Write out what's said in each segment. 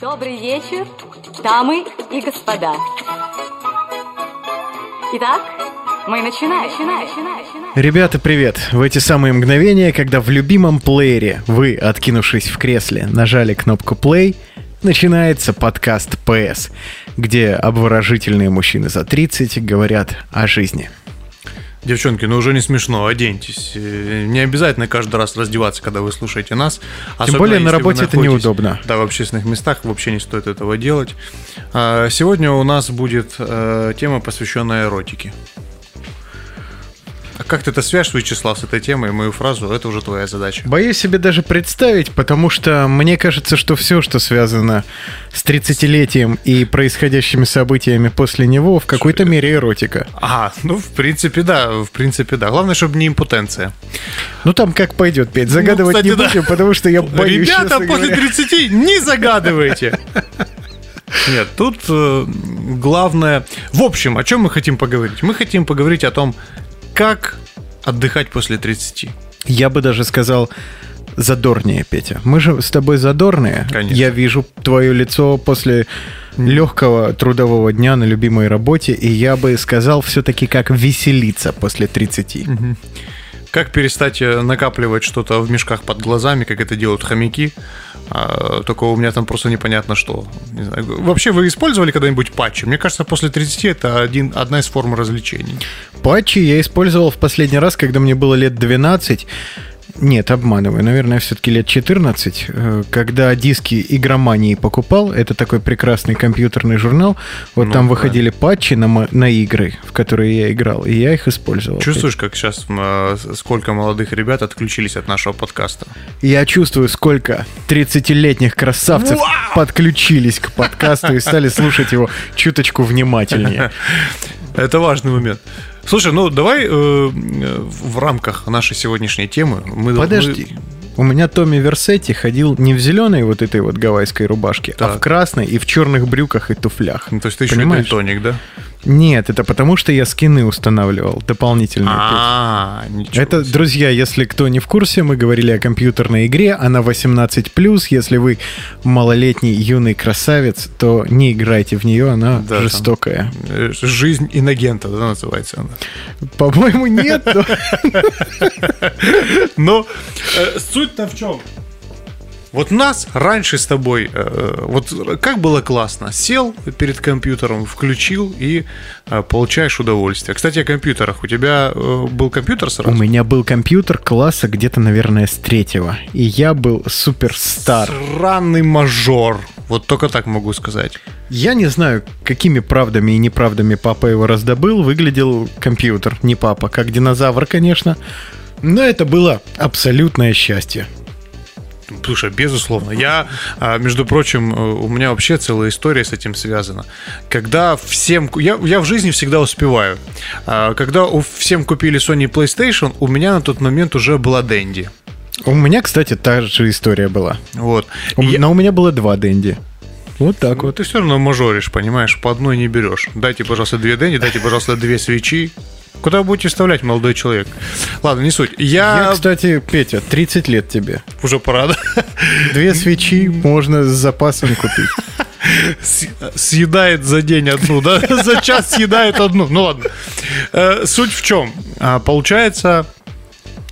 Добрый вечер, дамы и господа. Итак, мы начинаем. начинаем, начинаем. Ребята, привет! В эти самые мгновения, когда в любимом плеере вы, откинувшись в кресле, нажали кнопку play, начинается подкаст PS, где обворожительные мужчины за 30 говорят о жизни. Девчонки, ну уже не смешно, оденьтесь. Э, Не обязательно каждый раз раздеваться, когда вы слушаете нас. Особенно, более на работе это неудобно. Да, в общественных местах вообще не стоит этого делать. А, Сегодня у нас будет э, тема, посвященная эротике. А как ты это свяжешь, Вячеслав, с этой темой, мою фразу, это уже твоя задача. Боюсь себе даже представить, потому что мне кажется, что все, что связано с 30-летием и происходящими событиями после него, в какой-то мере эротика. А, ну, в принципе, да, в принципе, да. Главное, чтобы не импотенция. Ну там как пойдет, Петь, загадывать кстати, не да. будем, потому что я боюсь, Ребята, после говоря. 30 не загадывайте. Нет, тут э, главное... В общем, о чем мы хотим поговорить? Мы хотим поговорить о том, как отдыхать после 30. Я бы даже сказал задорнее, Петя. Мы же с тобой задорные. Конечно. Я вижу твое лицо после легкого трудового дня на любимой работе, и я бы сказал все-таки как веселиться после 30. Как перестать э, накапливать что-то в мешках под глазами, как это делают хомяки? А, только у меня там просто непонятно что. Не знаю. Вообще, вы использовали когда-нибудь патчи? Мне кажется, после 30 это один, одна из форм развлечений. Патчи я использовал в последний раз, когда мне было лет 12. Нет, обманываю, наверное, все-таки лет 14, э, когда диски игромании покупал, это такой прекрасный компьютерный журнал, вот Ну, там да. выходили патчи на, на игры, в которые я играл, и я их использовал. Чувствуешь, как сейчас сколько молодых ребят отключились от нашего подкаста? Я чувствую, сколько 30-летних красавцев подключились к подкасту и стали слушать его чуточку внимательнее. Это важный момент. Слушай, ну давай э, в рамках нашей сегодняшней темы мы Подожди. У меня Томми Версетти ходил не в зеленой вот этой вот гавайской рубашке, а Так. в красной и в черных брюках и туфлях. мы- ну, то есть ты еще Понимаешь? тоник, да? Нет, это потому что я скины устанавливал дополнительные. А, ничего Это, себе. друзья, если кто не в курсе, мы говорили о компьютерной игре, она 18+, если вы малолетний юный красавец, то не играйте в нее, она Да, там. жестокая. Э, Жизнь инагента, да, называется она. По-моему, нет. но- Но э, суть-то в чем? Вот нас раньше с тобой, э, вот как было классно, сел перед компьютером, включил и э, получаешь удовольствие. Кстати, о компьютерах. У тебя э, был компьютер У сразу? меня был компьютер класса где-то, наверное, с третьего. И я был суперстар. Сраный мажор. Вот только так могу сказать. Я не знаю, какими правдами и неправдами папа его раздобыл. Выглядел компьютер, не папа, как динозавр, конечно. Но это было абсолютное счастье. Слушай, безусловно. Я, а, между прочим, э, у меня вообще целая история с этим связана. Когда всем... Я, я в жизни всегда успеваю. А, Когда всем купили Sony PlayStation, у меня на тот момент уже была Дэнди. У меня, кстати, та же история была. Вот. У- я- Но у меня было два Дэнди. Вот так Ну, вот. Ты все равно мажоришь, понимаешь? По одной не берешь. Дайте, пожалуйста, две Дэнди, дайте, пожалуйста, две свечи. Куда вы будете вставлять, молодой человек? Ладно, не суть. Я, Я, кстати, Петя, 30 лет тебе. уже пора, да? Две свечи можно с запасом купить. Съедает за день одну, да? За час съедает одну. Ну ладно. Э, Суть в чем? А, Получается,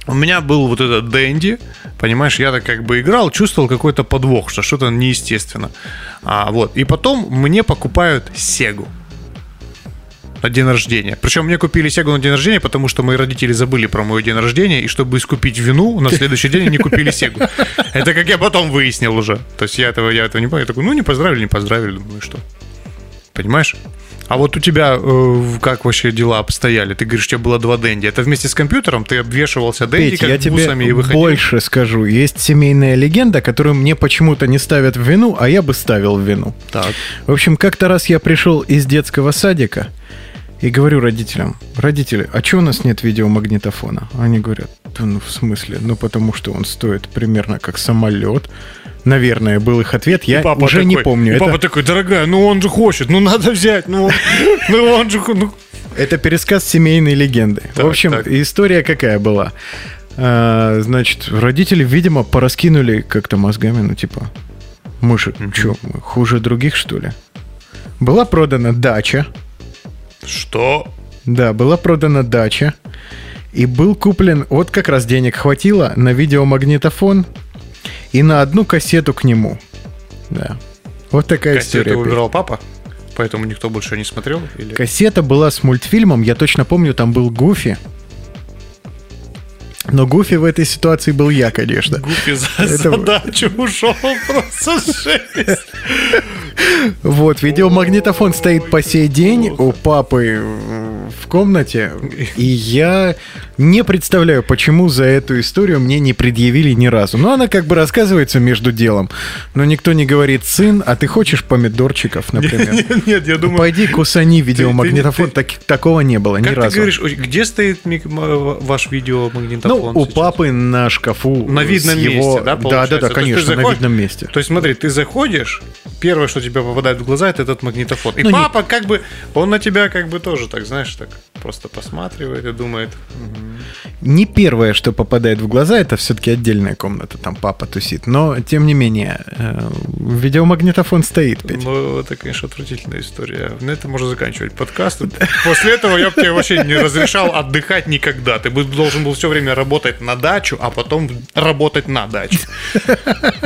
у меня был вот этот Дэнди, понимаешь, я так как бы играл, чувствовал какой-то подвох, что что-то неестественно. А, вот. И потом мне покупают Сегу на день рождения. Причем мне купили Сегу на день рождения, потому что мои родители забыли про мой день рождения, и чтобы искупить вину, на следующий день они купили Сегу. Это как я потом выяснил уже. То есть я этого, я этого не понял. Я такой, ну не поздравили, не поздравили, думаю, что. Понимаешь? А вот у тебя э, как вообще дела обстояли? Ты говоришь, у тебя было два Дэнди. Это вместе с компьютером? Ты обвешивался Дэнди Петь, как я тебе и выходил? больше скажу. Есть семейная легенда, которую мне почему-то не ставят в вину, а я бы ставил в вину. Так. В общем, как-то раз я пришел из детского садика и говорю родителям, родители, а что у нас нет видеомагнитофона? Они говорят, да ну в смысле? Ну потому что он стоит примерно как самолет. Наверное, был их ответ, я уже не такой- помню. и Это, папа такой, дорогая, ну он же хочет, ну надо взять, ну, ну он же... ну». это пересказ семейной легенды. Так, в общем, так. история какая была? А, значит, родители, видимо, пораскинули как-то мозгами, ну типа, Мы же, что, хуже других, что ли? Была продана дача. Что? Да, была продана дача. И был куплен, вот как раз денег хватило на видеомагнитофон и на одну кассету к нему. Да. Вот такая история. Кассету выбирал папа? Поэтому никто больше не смотрел? Или... Кассета была с мультфильмом, я точно помню, там был Гуфи. Но Гуфи в этой ситуации был я, конечно. Гуфи за Это- задачу ушел просто жесть. Вот, видеомагнитофон стоит по сей день у папы в комнате, и я не представляю, почему за эту историю мне не предъявили ни разу. Но она как бы рассказывается между делом. Но никто не говорит, сын, а ты хочешь помидорчиков, например? Нет, нет, я думаю... Пойди кусани видеомагнитофон. такого не было ни Как ты разу. говоришь, где стоит ваш Ну, у сейчас? папы на шкафу. На видном его- месте, да, Да, да, получается? да, есть ты конечно, на заходишь- видном месте. То есть смотри, ты заходишь, первое, что тебе попадает в глаза, это этот магнитофон. И Ну, папа как бы, он на тебя как бы тоже так, знаешь, так просто посматривает и думает, Не первое, что попадает в глаза, это все-таки отдельная комната, там папа тусит. Но, тем не менее, э, видеомагнитофон стоит, Петь. ну, это, конечно, отвратительная история. На этом можно заканчивать подкаст. После этого я бы тебе вообще не разрешал отдыхать никогда. Ты бы должен был все время работать на дачу, а потом работать на дачу.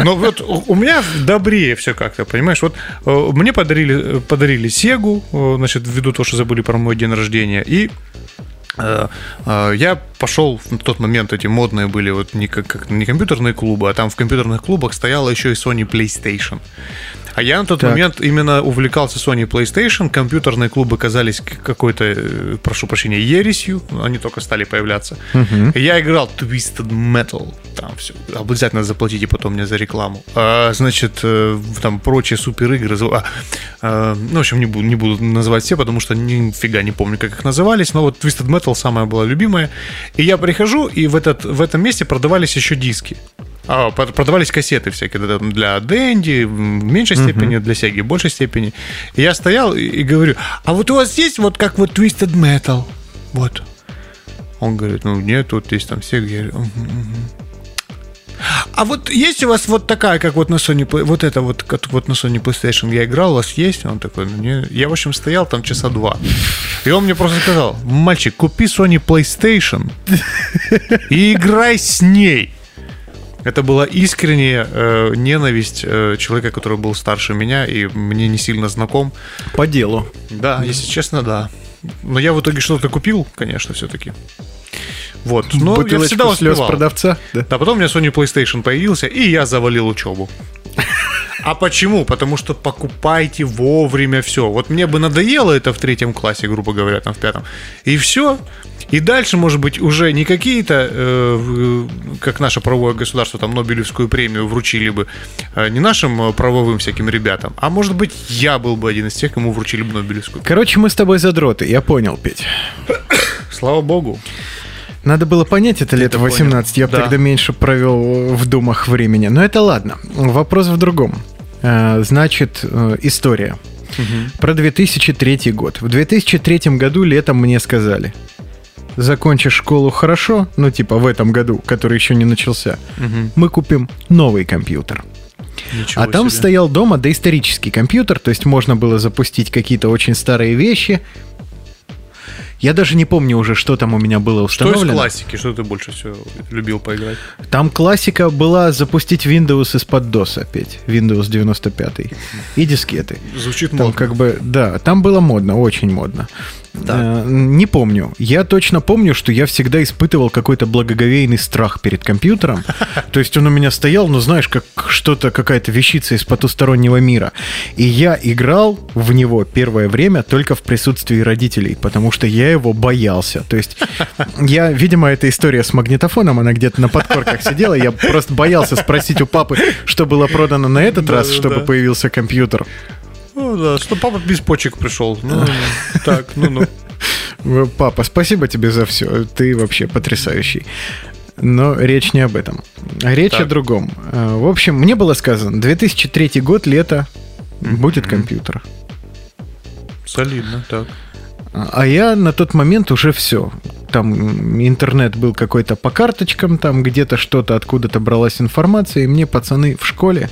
Но вот у меня добрее все как-то, понимаешь? Вот э, мне подарили, подарили Сегу, э, значит, ввиду того, что забыли про мой день рождения, и э, я пошел в тот момент, эти модные были вот не, как- не компьютерные клубы, а там в компьютерных клубах стояла еще и Sony PlayStation. А я на тот Так. момент именно увлекался Sony PlayStation, компьютерные клубы казались какой-то, э, прошу прощения, ересью, они только стали появляться. И Я играл Twisted Metal, там все, обязательно заплатите потом мне за рекламу. А, значит, э, там прочие супер игры, а, а, ну, в общем, не буду, не буду называть все, потому что нифига не помню, как их назывались, но вот Twisted Metal самая была любимая. И я прихожу, и в, этот, в этом месте продавались еще диски. А, продавались кассеты всякие для Дэнди, в меньшей степени, для Сеги, в большей степени. И я стоял и, говорю, а вот у вас есть вот как вот Twisted Metal? Вот. Он говорит, ну нет, вот есть там Сега. Я говорю. А вот есть у вас вот такая, как вот на Sony, Play- вот это вот, как вот на Sony PlayStation я играл, у вас есть? Он такой, ну не. Я, в общем, стоял там часа два. И он мне просто сказал, мальчик, купи Sony PlayStation и играй с ней. Это была искренняя э, ненависть э, человека, который был старше меня и мне не сильно знаком. По делу. Да, если честно, да. Но я в итоге что-то купил, конечно, все-таки. Вот. Но я Бутылочку всегда слез успевал. продавца. Да. Да, потом у меня Sony PlayStation появился, и я завалил учебу. А почему? Потому что покупайте вовремя все. Вот мне бы надоело это в третьем классе, грубо говоря, там в пятом. И все. И дальше, может быть, уже не какие-то, э, в- как наше правовое государство, там Нобелевскую премию вручили бы э, не нашим э, правовым всяким ребятам, а может быть, я был бы один из тех, кому вручили бы Нобелевскую. Короче, мы с тобой задроты, я понял, Петь. Слава богу. Надо было понять это лет это 18, я бы понял. Да. тогда меньше провел в думах времени. Но это ладно. Вопрос в другом. Э, Значит, э, история. Про 2003 год. В 2003 году летом мне сказали, закончишь школу хорошо, ну типа в этом году, который еще не начался, мы купим новый компьютер. Ничего а там себе. стоял дома доисторический компьютер, то есть можно было запустить какие-то очень старые вещи. Я даже не помню уже, что там у меня было Что из установлено. классики? Что ты больше всего любил поиграть? Там классика была запустить Windows из-под DOS опять. Windows 95 и дискеты. Звучит Там модно. как бы, да, там было модно, очень модно. Э, не помню. Я точно помню, что я всегда испытывал какой-то благоговейный страх перед компьютером. То есть он у меня стоял, ну знаешь, как что-то, какая-то вещица из потустороннего мира. И я играл в него первое время только в присутствии родителей, потому что я его боялся. То есть я, видимо, эта история с магнитофоном, она где-то на подкорках сидела, я просто боялся спросить у папы, что было продано на этот раз, чтобы появился компьютер. Ну да, что папа без почек пришел. Ну, так, ну, ну. Э, Папа, спасибо тебе за все. Ты вообще потрясающий. Но речь не об этом. А Речь о Так. другом. Э, В общем, мне было сказано, 2003 год, лето, будет компьютер. Солидно, так. А я на тот момент уже все. Там интернет был какой-то по карточкам, там где-то что-то откуда-то бралась информация, и мне пацаны в школе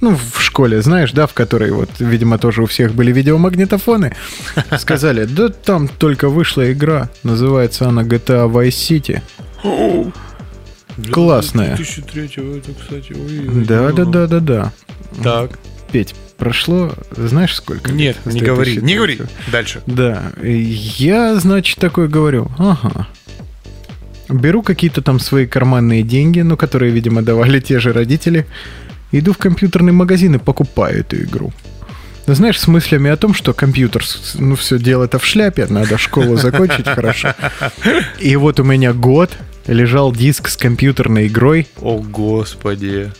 ну, в школе, знаешь, да, в которой вот, видимо, тоже у всех были видеомагнитофоны, сказали, да там только вышла игра, называется она GTA Vice City. Классная. 2003 это, кстати, ой, Да, да, да, да, да. Так. Петь, прошло, знаешь, сколько? Нет, не говори, не 2003? говори. Дальше. Да, я, значит, такой говорю, ага. Беру какие-то там свои карманные деньги, ну, которые, видимо, давали те же родители, иду в компьютерный магазин и покупаю эту игру. Ну, знаешь, с мыслями о том, что компьютер, ну, все дело это в шляпе, надо школу закончить хорошо. И вот у меня год лежал диск с компьютерной игрой О, господи.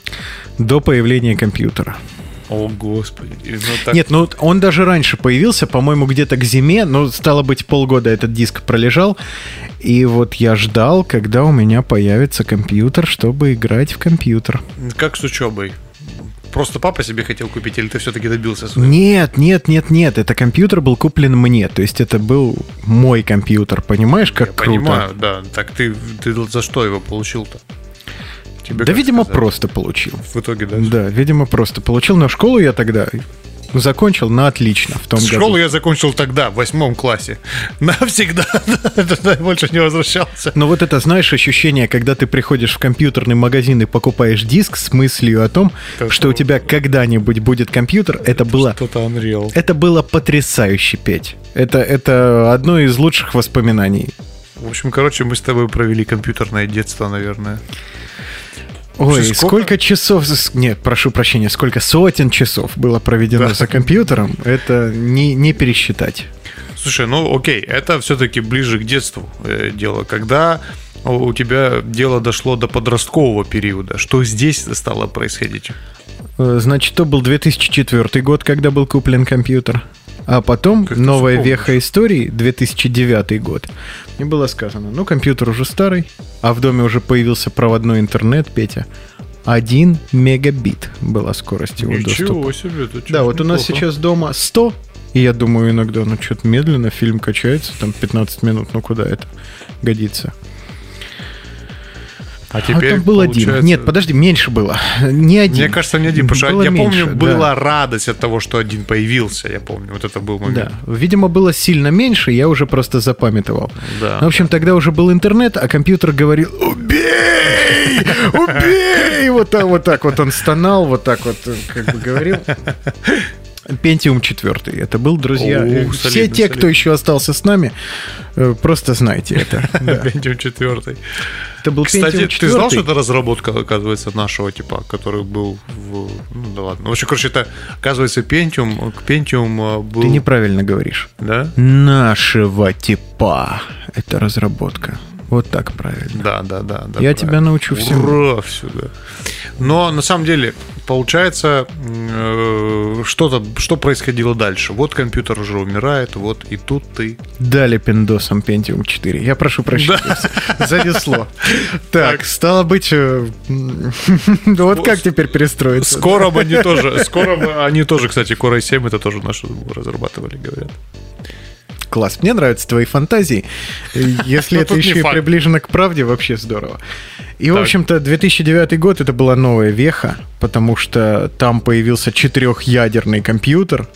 до появления компьютера. О, господи. Ну, так- Нет, ну он даже раньше появился, по-моему, где-то к зиме, но стало быть, полгода этот диск пролежал. И вот я ждал, когда у меня появится компьютер, чтобы играть в компьютер. Как с учебой? Просто папа себе хотел купить, или ты все-таки добился своего? Нет, нет, нет, нет, это компьютер был куплен мне, то есть это был мой компьютер, понимаешь, как Я круто. понимаю, да. Так ты, ты за что его получил-то? Тебе Да, видимо, сказать? просто получил. В итоге, да. Да, видимо, просто получил. Но школу я тогда закончил на отлично в том Школу году. я закончил тогда, в восьмом классе. Навсегда. Больше не возвращался. Но вот это, знаешь, ощущение, когда ты приходишь в компьютерный магазин и покупаешь диск с мыслью о том, Так что у тебя когда-нибудь будет компьютер, это было... Что-то Unreal. Это было потрясающе петь. Это, это одно из лучших воспоминаний. В общем, короче, мы с тобой провели компьютерное детство, наверное. Ой, сколько... сколько- часов... Нет, прошу прощения, сколько сотен часов было проведено Да. за компьютером, это не, не пересчитать. Слушай, ну окей, это все-таки ближе к детству э, дело. Когда у тебя дело дошло до подросткового периода, что здесь стало происходить? Э, Значит, то был 2004 год, когда был куплен компьютер. А потом Как новая веха истории, 2009 год. Мне было сказано, ну, компьютер уже старый, а в доме уже появился проводной интернет, Петя. 1 мегабит была скорость его доступа. себе, это Да, вот у нас сейчас дома 100, и я думаю иногда, ну, что-то медленно, фильм качается, там 15 минут, ну, куда это годится? А А теперь там был один. получается- Нет, подожди, меньше было. Не один. Мне кажется, не один, потому что Было я меньше, помню, да. была радость от того, что один появился. Я помню, вот это был момент. Да, видимо, было сильно меньше, я уже просто запамятовал. Да. Ну, в общем, тогда уже был интернет, а компьютер говорил «Убей! Убей!» Вот так вот, так вот он стонал, вот так вот э, как бы говорил. Pentium 4. Это был, друзья. О, Э, Все солидно, те, кто солидно. еще остался с нами, э, просто знайте это. Pentium 4. Это был Кстати, ты знал, 4. что это разработка, оказывается, нашего типа, который был в... Ну, да ладно. В общем, короче, это, оказывается, Pentium, к Pentium а, был... Ты неправильно говоришь. Да? Нашего типа. Это разработка. Вот так правильно. Да, да, да. да Я правильно. тебя научу всему. Ура, всюду. Но на самом деле, получается, что-то, что происходило дальше. Вот компьютер уже умирает, вот и тут ты. Дали пиндосом Pentium 4. Я прошу прощения. Зависло. Так, стало быть... э, да Вот как теперь перестроиться? Скоро они тоже, скоро они тоже, кстати, Core i7 это тоже наши разрабатывали, говорят. Класс. Мне нравятся твои фантазии. Если Но это еще и приближено к правде, вообще здорово. И, в Так. общем-то, 2009 год это была новая веха, потому что там появился четырехъядерный компьютер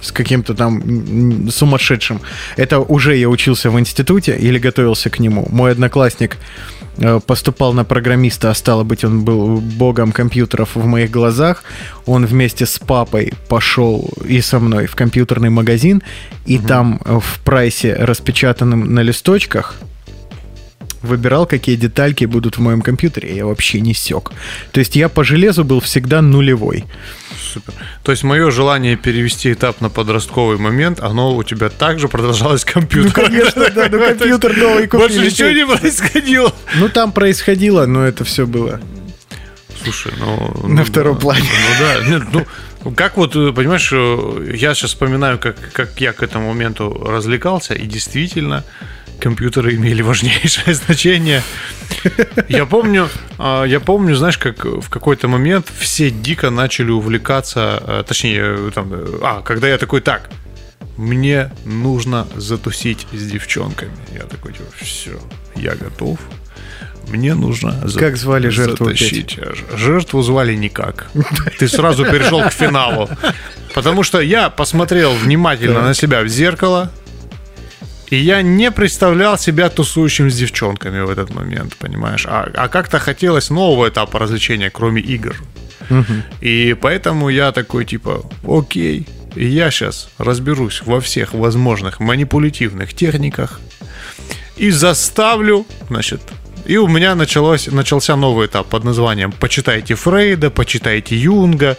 с каким-то там сумасшедшим. Это уже я учился в институте или готовился к нему. Мой одноклассник э, поступал на программиста, а стало быть, он был богом компьютеров в моих глазах. Он вместе с папой пошел и со мной в компьютерный магазин, и там э, в прайсе, распечатанном на листочках, выбирал, какие детальки будут в моем компьютере, я вообще не сек. То есть я по железу был всегда нулевой. Супер. То есть мое желание перевести этап на подростковый момент, оно у тебя также продолжалось компьютер. Ну, конечно, да, ну, компьютер новый купили. Больше ничего не происходило. Ну, там происходило, но это все было. Слушай, ну... На ну втором да. плане. Ну да, нет, ну, как вот, э, понимаешь, э, я сейчас вспоминаю, как, как я к этому моменту развлекался, и действительно, компьютеры имели важнейшее значение. Я помню, а, я помню, знаешь, как в какой-то момент все дико начали увлекаться, э, точнее, там, а, когда я такой, так, мне нужно затусить с девчонками. Я такой, типа, все, я готов. Мне нужно за- Как звали жертву затащить. Жертву звали никак. Ты сразу перешел к финалу. Потому что я посмотрел внимательно на себя в зеркало, и я не представлял себя тусующим с девчонками в этот момент, понимаешь? А, а как-то хотелось нового этапа развлечения, кроме игр. И поэтому я такой, типа, окей, я сейчас разберусь во всех возможных манипулятивных техниках и заставлю, значит, и у меня началось, начался новый этап под названием «Почитайте Фрейда», «Почитайте Юнга»,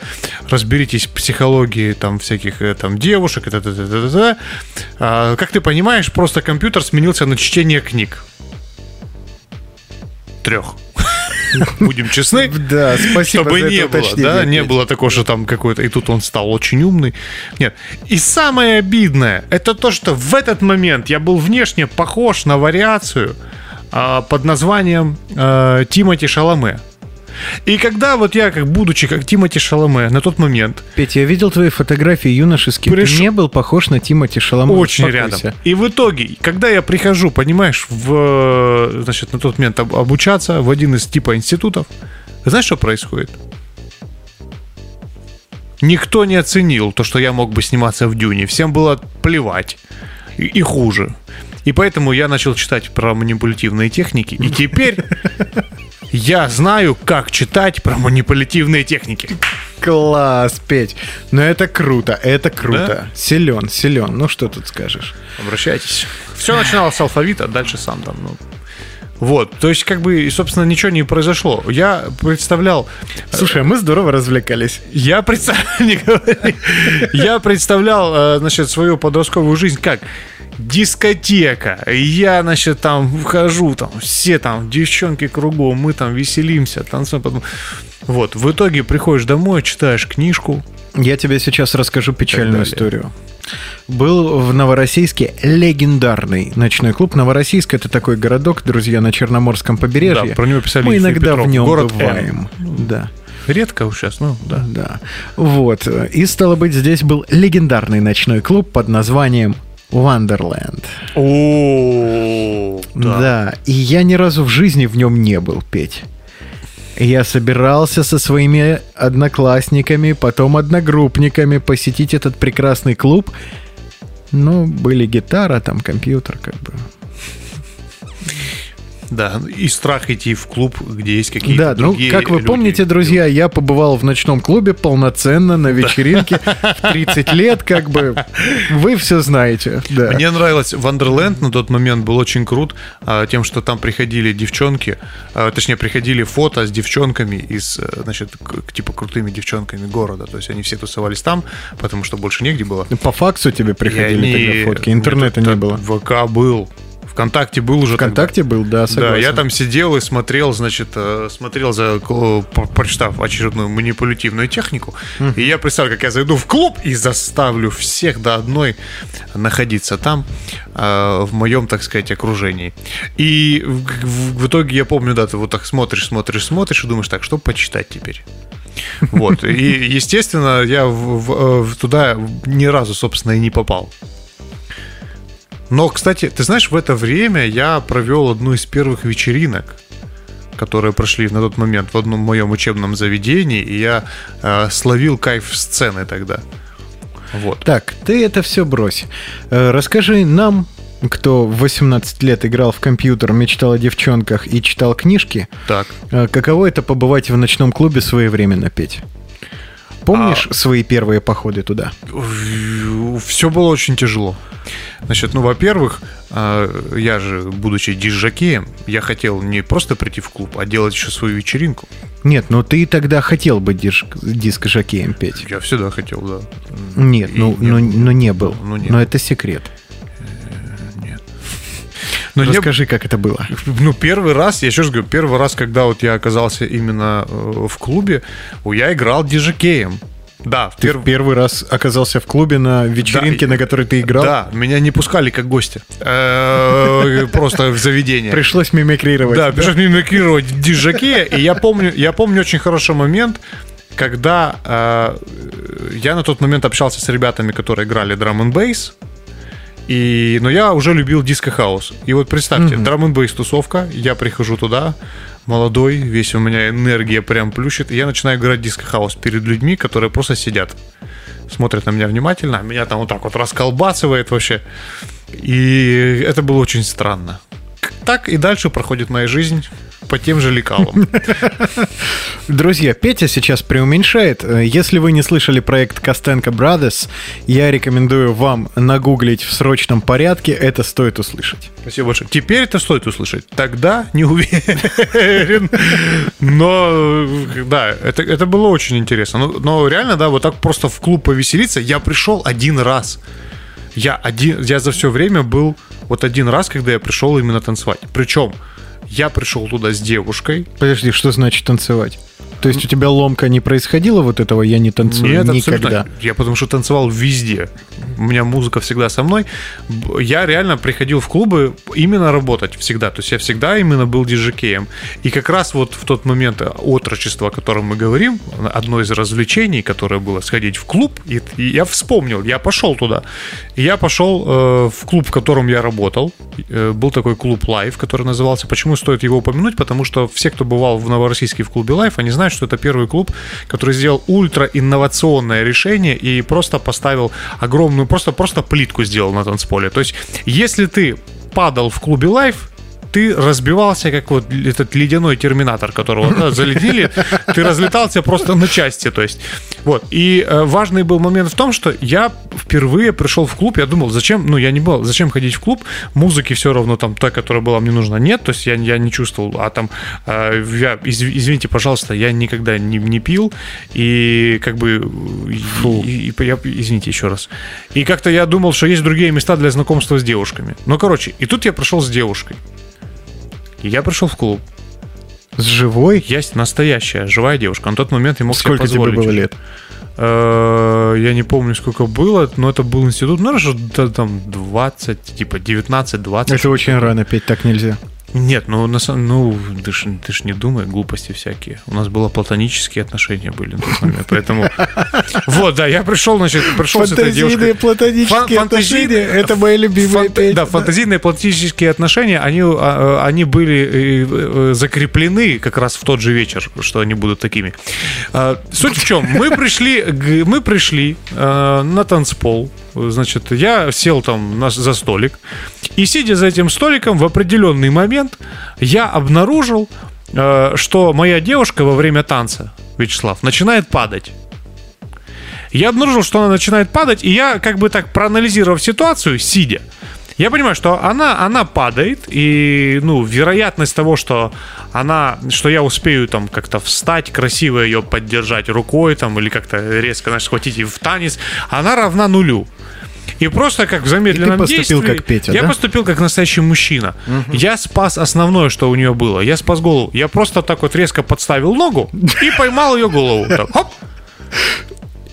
«Разберитесь в психологии там, всяких э, там, девушек». и т.д. А, Как ты понимаешь, просто компьютер сменился на чтение книг. Трех. Будем честны. Да, спасибо Чтобы не было, да, не было такого, что там какой-то, и тут он стал очень умный. Нет. И самое обидное, это то, что в этот момент я был внешне похож на вариацию под названием а, Тимати Шаломе. И когда вот я, как будучи как Тимати Шаломе на тот момент, Петь, я видел твои фотографии юношеские. Приш- Ты не был похож на Тимати Шаламова. очень Успокойся. рядом. И в итоге, когда я прихожу, понимаешь, в, э, значит, на тот момент об- обучаться в один из типа институтов, знаешь, что происходит? Никто не оценил то, что я мог бы сниматься в Дюне. Всем было плевать. И, и хуже. И поэтому я начал читать про манипулятивные техники. И теперь я знаю, как читать про манипулятивные техники. Класс, Петь. Ну это круто, это круто. Да? Силен, силен. Ну что тут скажешь? Обращайтесь. Все начиналось с алфавита, дальше сам там, ну. Вот, то есть, как бы, собственно, ничего не произошло. Я представлял, Слушай, а мы здорово развлекались. я представлял, я представлял, э, значит, свою подростковую жизнь как дискотека. Я, значит, там вхожу, там все там девчонки кругом, мы там веселимся, танцуем. потом- Вот, в итоге приходишь домой, читаешь книжку. Я тебе сейчас расскажу печальную историю. Был в Новороссийске легендарный ночной клуб. Новороссийск это такой городок, друзья, на Черноморском побережье. Да, про него писали Мы иногда Петров. в нем Город бываем. Да. Редко сейчас, ну, да. Да. Вот. И стало быть, здесь был легендарный ночной клуб под названием Wonderland. О, Да. И я ни разу в жизни в нем не был, Петь. Я собирался со своими одноклассниками, потом одногруппниками посетить этот прекрасный клуб. Ну, были гитара, там компьютер, как бы. Да, и страх идти в клуб, где есть какие-то Да, ну, другие как вы люди. помните, друзья, я побывал в ночном клубе полноценно на вечеринке в 30 лет, как бы. Вы все знаете. Да. Мне нравилось Вандерленд на тот момент был очень крут а, тем, что там приходили девчонки, а, точнее приходили фото с девчонками из, э, значит, типа крутыми девчонками города. То есть они все тусовались там, потому что больше негде было. По факсу тебе приходили они- тогда фотки, интернета Нет, не было. ВК был. ВКонтакте был уже тогда. ВКонтакте был, да, согласен. Да, я там сидел и смотрел, значит, э, смотрел за, по- прочитав очередную манипулятивную технику. И я представляю, как я зайду в клуб и заставлю всех до одной находиться там, э, в моем, так сказать, окружении. И в, итоге я помню, да, ты вот так смотришь, смотришь, смотришь и думаешь, так, что почитать теперь? Вот. И, естественно, я в- в- э, в- туда ни разу, собственно, и не попал. Но, кстати, ты знаешь, в это время я провел одну из первых вечеринок, которые прошли на тот момент в одном моем учебном заведении, и я э, словил кайф сцены тогда. Вот. Так, ты это все брось. Э, Расскажи нам, кто в 18 лет играл в компьютер, мечтал о девчонках и читал книжки, Так. э, каково это побывать в ночном клубе своевременно петь? Помнишь А. свои первые походы туда? Все было очень тяжело. Значит, ну, во-первых, э, я же, будучи дизжакеем, я хотел не просто прийти в клуб, а делать еще свою вечеринку. Нет, ну ты тогда хотел быть диск, диск-жокеем петь. Я всегда хотел, да. Нет, И ну, не ну, было. ну не был. Ну, нет. Но это секрет. Но не Расскажи, как это было. Ну, первый раз, я еще раз говорю, первый раз, когда вот я оказался именно э, в клубе, я играл диджекеем. Да, в Ты перв- первый раз оказался в клубе на вечеринке, Да, на которой ты играл? Да, меня не пускали как гостя. Э, Просто в заведение. Пришлось мимикрировать. Да, пришлось мимикрировать диджакея, и я помню, я помню очень хороший момент, когда э, я на тот момент общался с ребятами, которые играли drum n bass, И, но я уже любил disco house. И вот представьте, mm drum n тусовка, я прихожу туда, молодой, весь у меня энергия прям плющит, и я начинаю играть disco house перед людьми, которые просто сидят, смотрят на меня внимательно, меня там вот так вот расколбасывает вообще. И это было очень странно. Так и дальше проходит моя жизнь по тем же лекалам. Друзья, Петя сейчас преуменьшает. Если вы не слышали проект Костенко Brothers, я рекомендую вам нагуглить в срочном порядке. Это стоит услышать. Спасибо большое. Теперь это стоит услышать. Тогда не уверен. Но да, это, это было очень интересно. Но, но реально, да, вот так просто в клуб повеселиться. Я пришел один раз. Я, один, я за все время был вот один раз, когда я пришел именно танцевать. Причем я пришел туда с девушкой. Подожди, что значит танцевать? То есть у тебя ломка не происходило вот этого, я не танцую Нет, никогда? Абсолютно. Я потому что танцевал везде. У меня музыка всегда со мной. Я реально приходил в клубы именно работать всегда. То есть я всегда именно был диджекеем. И как раз вот в тот момент отрочества, о котором мы говорим, одно из развлечений, которое было сходить в клуб, и, и я вспомнил, я пошел туда. И я пошел э, в клуб, в котором я работал. Э, был такой клуб Live, который назывался. Почему стоит его упомянуть? Потому что все, кто бывал в Новороссийске в клубе Live, они знают, знают, что это первый клуб, который сделал ультра инновационное решение и просто поставил огромную, просто, просто плитку сделал на танцполе. То есть, если ты падал в клубе Live, ты разбивался, как вот этот ледяной терминатор, которого да, заледили, ты разлетался просто на части, то есть, вот. И э, важный был момент в том, что я впервые пришел в клуб, я думал, зачем, ну, я не был, зачем ходить в клуб, музыки все равно там той, которая была мне нужна, нет, то есть я, я не чувствовал, а там, э, я, из, извините, пожалуйста, я никогда не, не пил, и как бы, Фу. И, и, я, извините еще раз, и как-то я думал, что есть другие места для знакомства с девушками. Ну, короче, и тут я пришел с девушкой. И я пришел в клуб. С живой? Есть настоящая живая девушка. На тот момент я мог Сколько себе тебе было лет? Э, я не помню, сколько было, но это был институт, ну, там 20, типа 19-20. Это очень рано петь, так нельзя. Нет, ну, на самом ну ты ж, ты ж не думай, глупости всякие. У нас было платонические отношения были на тот момент, поэтому... Вот, да, я пришел, значит, пришел с этой девушкой. платонические отношения, это мои любимые песни. Да, фантазийные платонические отношения, они, а, а, они были э, э, закреплены как раз в тот же вечер, что они будут такими. А, суть в чем? Мы пришли, мы пришли на танцпол, Значит, я сел там за столик, и сидя за этим столиком, в определенный момент я обнаружил, э, что моя девушка во время танца, Вячеслав, начинает падать. Я обнаружил, что она начинает падать, и я, как бы так проанализировав ситуацию, сидя, я понимаю, что она, она падает, и, ну, вероятность того, что она, что я успею там как-то встать, красиво ее поддержать рукой, там, или как-то резко, знаешь, схватить и в танец, она равна нулю. И просто как в замедленном и ты поступил действии, как Петя, Я да? поступил как настоящий мужчина. Угу. Я спас основное, что у нее было. Я спас голову. Я просто так вот резко подставил ногу и поймал ее голову. Так, хоп.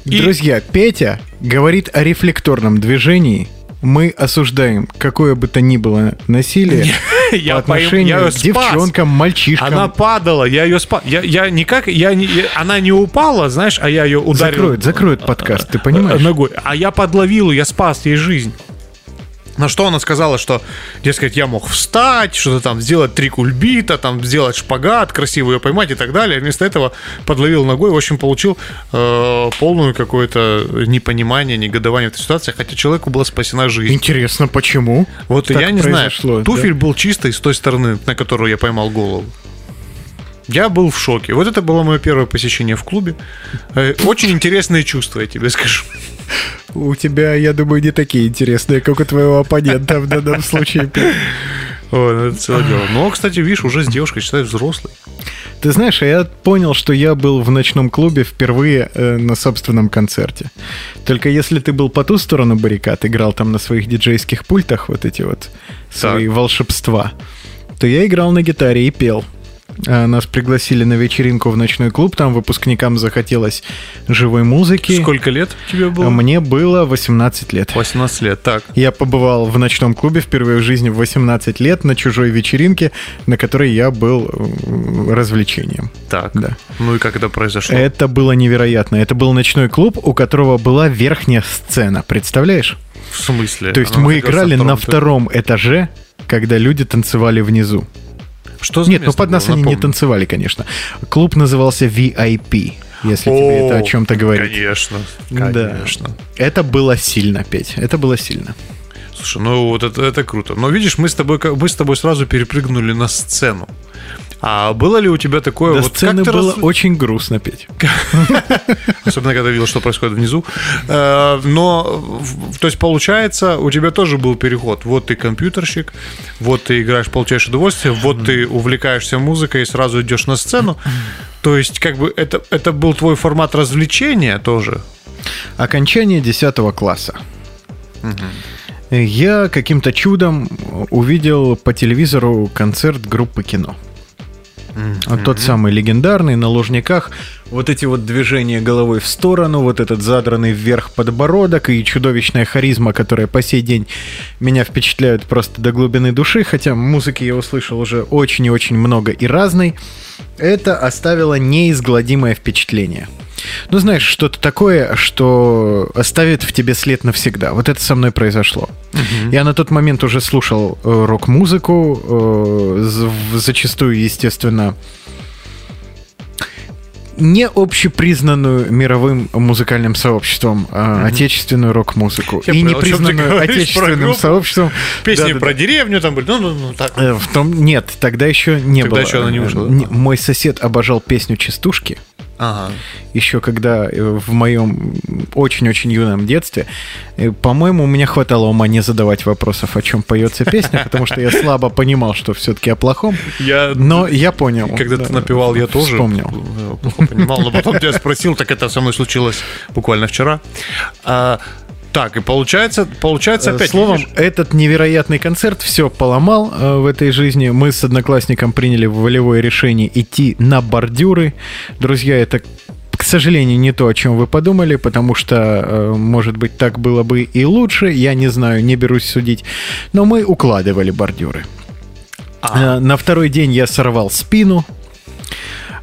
Друзья, Петя говорит о рефлекторном движении мы осуждаем какое бы то ни было насилие я по отношению я к девчонкам, мальчишкам. Она падала, я ее спас. Я, я никак, я не, она не упала, знаешь, а я ее ударил. Закроют, закроют подкаст, ты понимаешь? Ногой. А я подловил, я спас ей жизнь. На что она сказала, что, дескать, я мог встать, что-то там сделать три кульбита, там сделать шпагат, красиво ее поймать и так далее. Вместо этого подловил ногой, в общем, получил э, полную какое-то непонимание, негодование в этой ситуации, хотя человеку была спасена жизнь. Интересно, почему? Вот так я не знаю. Туфель да? был чистый с той стороны, на которую я поймал голову. Я был в шоке. Вот это было мое первое посещение в клубе. Э, очень интересные чувства, я тебе скажу. У тебя, я думаю, не такие интересные, как у твоего оппонента в данном случае. Ой, ну это целое дело. Но, кстати, видишь, уже с девушкой считаю взрослый. Ты знаешь, я понял, что я был в ночном клубе впервые э, на собственном концерте. Только если ты был по ту сторону баррикад, играл там на своих диджейских пультах вот эти вот свои так. волшебства, то я играл на гитаре и пел. Э, нас пригласили на вечеринку в ночной клуб, там выпускникам захотелось живой музыки. Сколько лет тебе было? Мне было 18 лет. 18 лет, так. Я побывал в ночном клубе впервые в жизни в 18 лет на чужой вечеринке, на которой я был развлечением. Так. Да. Ну и как это произошло? Это было невероятно. Это был ночной клуб, у которого была верхняя сцена. Представляешь? В смысле? То есть Она мы играли на втором этаже, когда люди танцевали внизу. Что за Нет, ну под нас было? они не танцевали, конечно. Клуб назывался VIP, если тебе это о чем-то говорит. Конечно, Да. конечно. Это было сильно, Петь. Это было сильно. Слушай, ну вот это, это круто. Но видишь, мы с тобой мы с тобой сразу перепрыгнули на сцену. А было ли у тебя такое До вот сцены было раз- очень грустно, Петь. особенно когда видел, что происходит внизу. Э, Но, то есть, получается, у тебя тоже был переход. Вот ты компьютерщик, вот ты играешь, получаешь удовольствие, вот ты увлекаешься музыкой и сразу идешь на сцену. То есть, как бы это, это был твой формат развлечения тоже. Окончание 10 класса. Я каким-то чудом увидел по телевизору концерт группы кино. Вот Тот самый легендарный на Лужниках. Вот эти вот движения головой в сторону, вот этот задранный вверх подбородок и чудовищная харизма, которая по сей день меня впечатляют просто до глубины души, хотя музыки я услышал уже очень и очень много и разной, это оставило неизгладимое впечатление. Ну, знаешь, что-то такое, что оставит в тебе след навсегда. Вот это со мной произошло. Я на тот момент уже слушал э, рок-музыку, э, зачастую, естественно, не общепризнанную мировым музыкальным сообществом, а отечественную рок-музыку. Я и не понял, признанную про отечественным группу. сообществом. Песни Да-да-да. про деревню там были. Ну, ну, ну, так. Э, В том нет, тогда еще не Тогда было. еще она не вышла, да? Не- Мой сосед обожал песню Частушки. Ага. Еще когда э, в моем очень-очень юном детстве, э, по-моему, у меня хватало ума не задавать вопросов, о чем поется песня, потому что я слабо понимал, что все-таки о плохом. Я Но я понял. Когда да, ты напевал, я тоже Вспомнил. э, понимал, но потом тебя спросил, так это со мной случилось буквально вчера. А, так, и получается, получается опять... Словом, видишь, этот невероятный концерт все поломал э, в этой жизни. Мы с одноклассником приняли волевое решение идти на бордюры. Друзья, это, к сожалению, не то, о чем вы подумали, потому что, э, может быть, так было бы и лучше. Я не знаю, не берусь судить. Но мы укладывали бордюры. Э, На второй день я сорвал спину.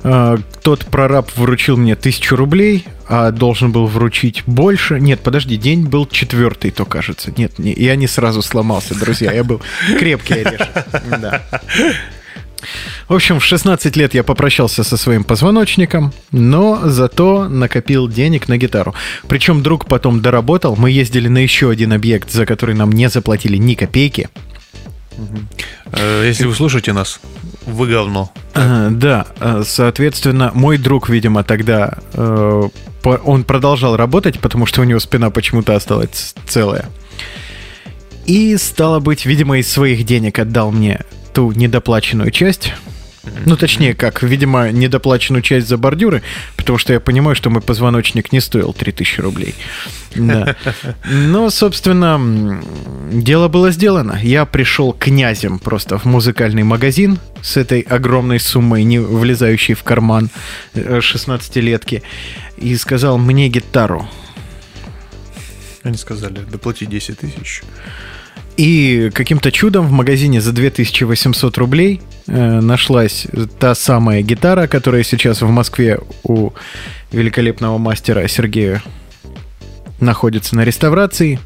Э, Тот прораб вручил мне тысячу рублей, а должен был вручить больше. Нет, подожди, день был четвертый, то кажется. Нет, не, я не сразу сломался, друзья. Я был крепкий орешек. Да. В общем, в 16 лет я попрощался со своим позвоночником, но зато накопил денег на гитару. Причем друг потом доработал. Мы ездили на еще один объект, за который нам не заплатили ни копейки. Э, если вы слушаете нас, вы говно. Да, э, соответственно, мой друг, видимо, тогда э, он продолжал работать, потому что у него спина почему-то осталась целая. И, стало быть, видимо, из своих денег отдал мне ту недоплаченную часть. Ну, точнее, как, видимо, недоплаченную часть за бордюры, потому что я понимаю, что мой позвоночник не стоил 3000 рублей. Да. Но, собственно, м, дело было сделано. Я пришел князем просто в музыкальный магазин с этой огромной суммой, не влезающей в карман э, 16-летки, и сказал мне гитару. Они сказали, доплати 10 тысяч. И каким-то чудом в магазине за 2800 рублей э, нашлась та самая гитара, которая сейчас в Москве у великолепного мастера Сергея находится на реставрации.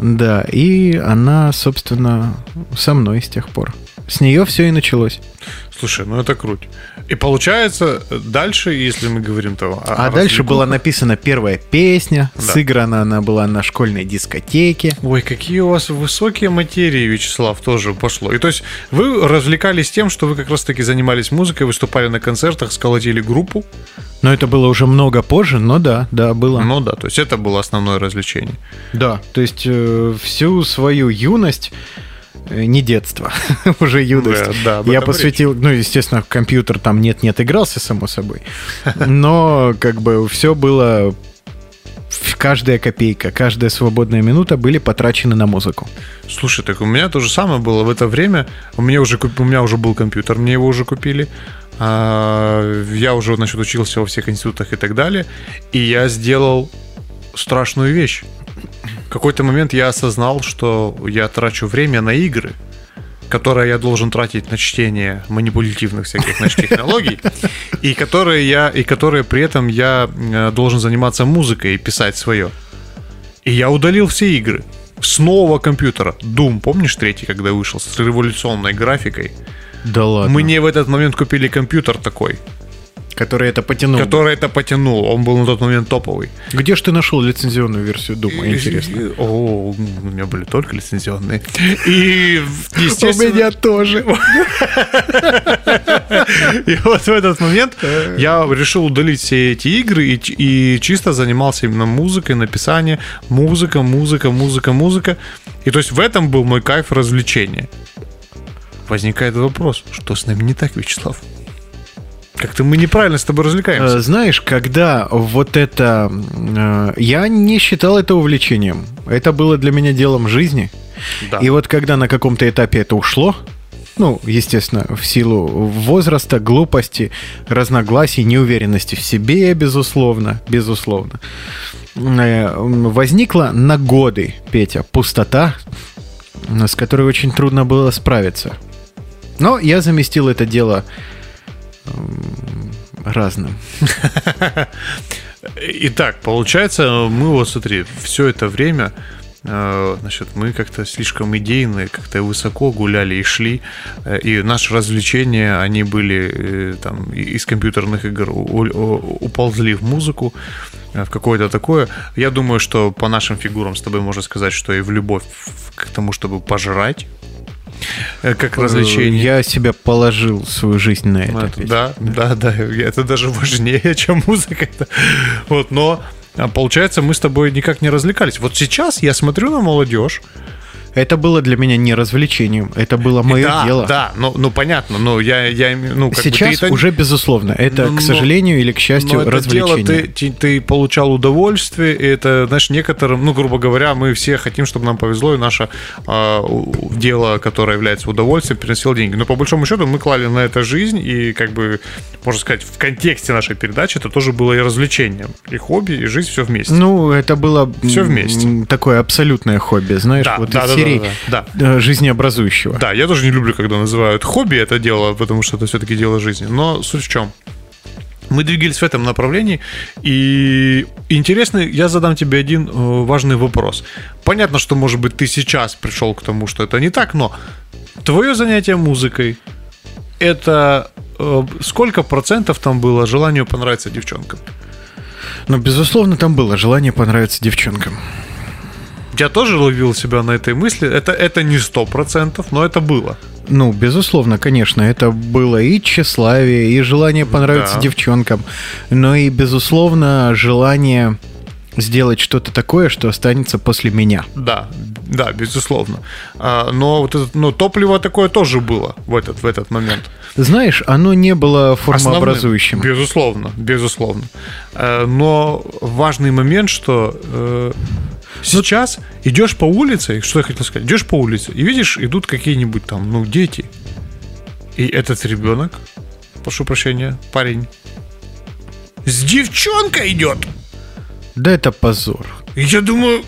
Да, и она, собственно, со мной с тех пор. С нее все и началось. Слушай, ну это круто. И получается, дальше, если мы говорим то... о- А дальше была написана первая песня, Да. сыграна она была на школьной дискотеке. Ой, какие у вас высокие материи, Вячеслав, тоже пошло. И то есть вы развлекались тем, что вы как раз-таки занимались музыкой, выступали на концертах, сколотили группу. Но это было уже много позже, но да, да, было. Ну да, то есть это было основное развлечение. Да, то есть э, всю свою юность, э, не детство, уже юность, Да, да, я посвятил, ну, естественно, компьютер там нет-нет игрался, само собой, но как бы все было, каждая копейка, каждая свободная минута были потрачены на музыку. Слушай, так у меня то же самое было в это время. У меня уже, у меня уже был компьютер, мне его уже купили. А, Я уже, значит, учился во всех институтах и так далее. И я сделал страшную вещь. В какой-то момент я осознал, что я трачу время на игры, которое я должен тратить на чтение манипулятивных всяких значит, технологий, и которые я, и которые при этом я э, должен заниматься музыкой и писать свое. И я удалил все игры. С нового компьютера. Doom, помнишь третий, когда вышел с революционной графикой? Да ладно. Мне в этот момент купили компьютер такой, Который это потянул. который это потянул. Он был на тот момент топовый. Где ж ты нашел лицензионную версию Дума? Интересно. О, у меня были только лицензионные. И, естественно, тоже. И вот в этот момент я решил удалить все эти игры и, и чисто занимался именно музыкой, написанием. Музыка, музыка, музыка, музыка. И то есть в этом был мой кайф развлечения. Возникает вопрос, что с нами не так, Вячеслав? Как-то мы неправильно с тобой развлекаемся. Э, Знаешь, когда вот это... э, Я не считал это увлечением. Это было для меня делом жизни. Да. И вот когда на каком-то этапе это ушло, ну, естественно, в силу возраста, глупости, разногласий, неуверенности в себе, безусловно, безусловно, э, возникла на годы, Петя, пустота, с которой очень трудно было справиться. Но я заместил это дело разным. Итак, получается, мы вот, смотри, все это время, э, значит, мы как-то слишком идейные, как-то высоко гуляли и шли, э, и наши развлечения, они были э, там из компьютерных игр уползли в музыку, в какое-то такое. Я думаю, что по нашим фигурам с тобой можно сказать, что и в любовь к тому, чтобы пожрать, как развлечение. Я себя положил свою жизнь на это. Это- Петя. да, да, да, это даже важнее, чем музыка. Вот, но а, получается, мы с тобой никак не развлекались. Вот сейчас я смотрю на молодежь. Это было для меня не развлечением, это было мое да, дело. да, ну, ну понятно, но я, я ну, как бы Сейчас ты это- уже безусловно, это, Но- к сожалению или к счастью, но это дело, развлечение. ты, ты, ты получал удовольствие, и это, знаешь, некоторым, ну, грубо говоря, мы все хотим, чтобы нам повезло, и наше у- дело, которое является удовольствием, приносило деньги. Но по большому счету мы клали на это жизнь, и как бы, можно сказать, в контексте нашей передачи это тоже было и развлечением, и хобби, и жизнь все вместе. Ну, это было Всё м, вместе. такое абсолютное хобби, знаешь, Да, вот да, да, серии да, да, э, жизнеобразующего. Да, я тоже не люблю, когда называют хобби это дело, потому что это все-таки дело жизни. Но суть в чем? Мы двигались в этом направлении, и интересно, я задам тебе один э, важный вопрос. Понятно, что, может быть, ты сейчас пришел к тому, что это не так, но твое занятие музыкой, это э, сколько процентов там было желанию понравиться девчонкам? Но, безусловно, там было желание понравиться девчонкам. Я тоже ловил себя на этой мысли. Это, это не сто процентов, но это было. Ну, безусловно, конечно, это было и тщеславие, и желание понравиться Да. девчонкам, но и, безусловно, желание сделать что-то такое, что останется после меня. Да, да, безусловно. А, но вот это, ну, топливо такое тоже было в этот, в этот момент. Знаешь, оно не было Основным. формообразующим. Безусловно, безусловно. Э, Но важный момент, что э, сейчас идешь по улице, что я хотел сказать, идешь по улице и видишь, идут какие-нибудь там, ну, дети. И этот ребенок, прошу прощения, парень, с девчонкой идет. Да это позор. И я думаю,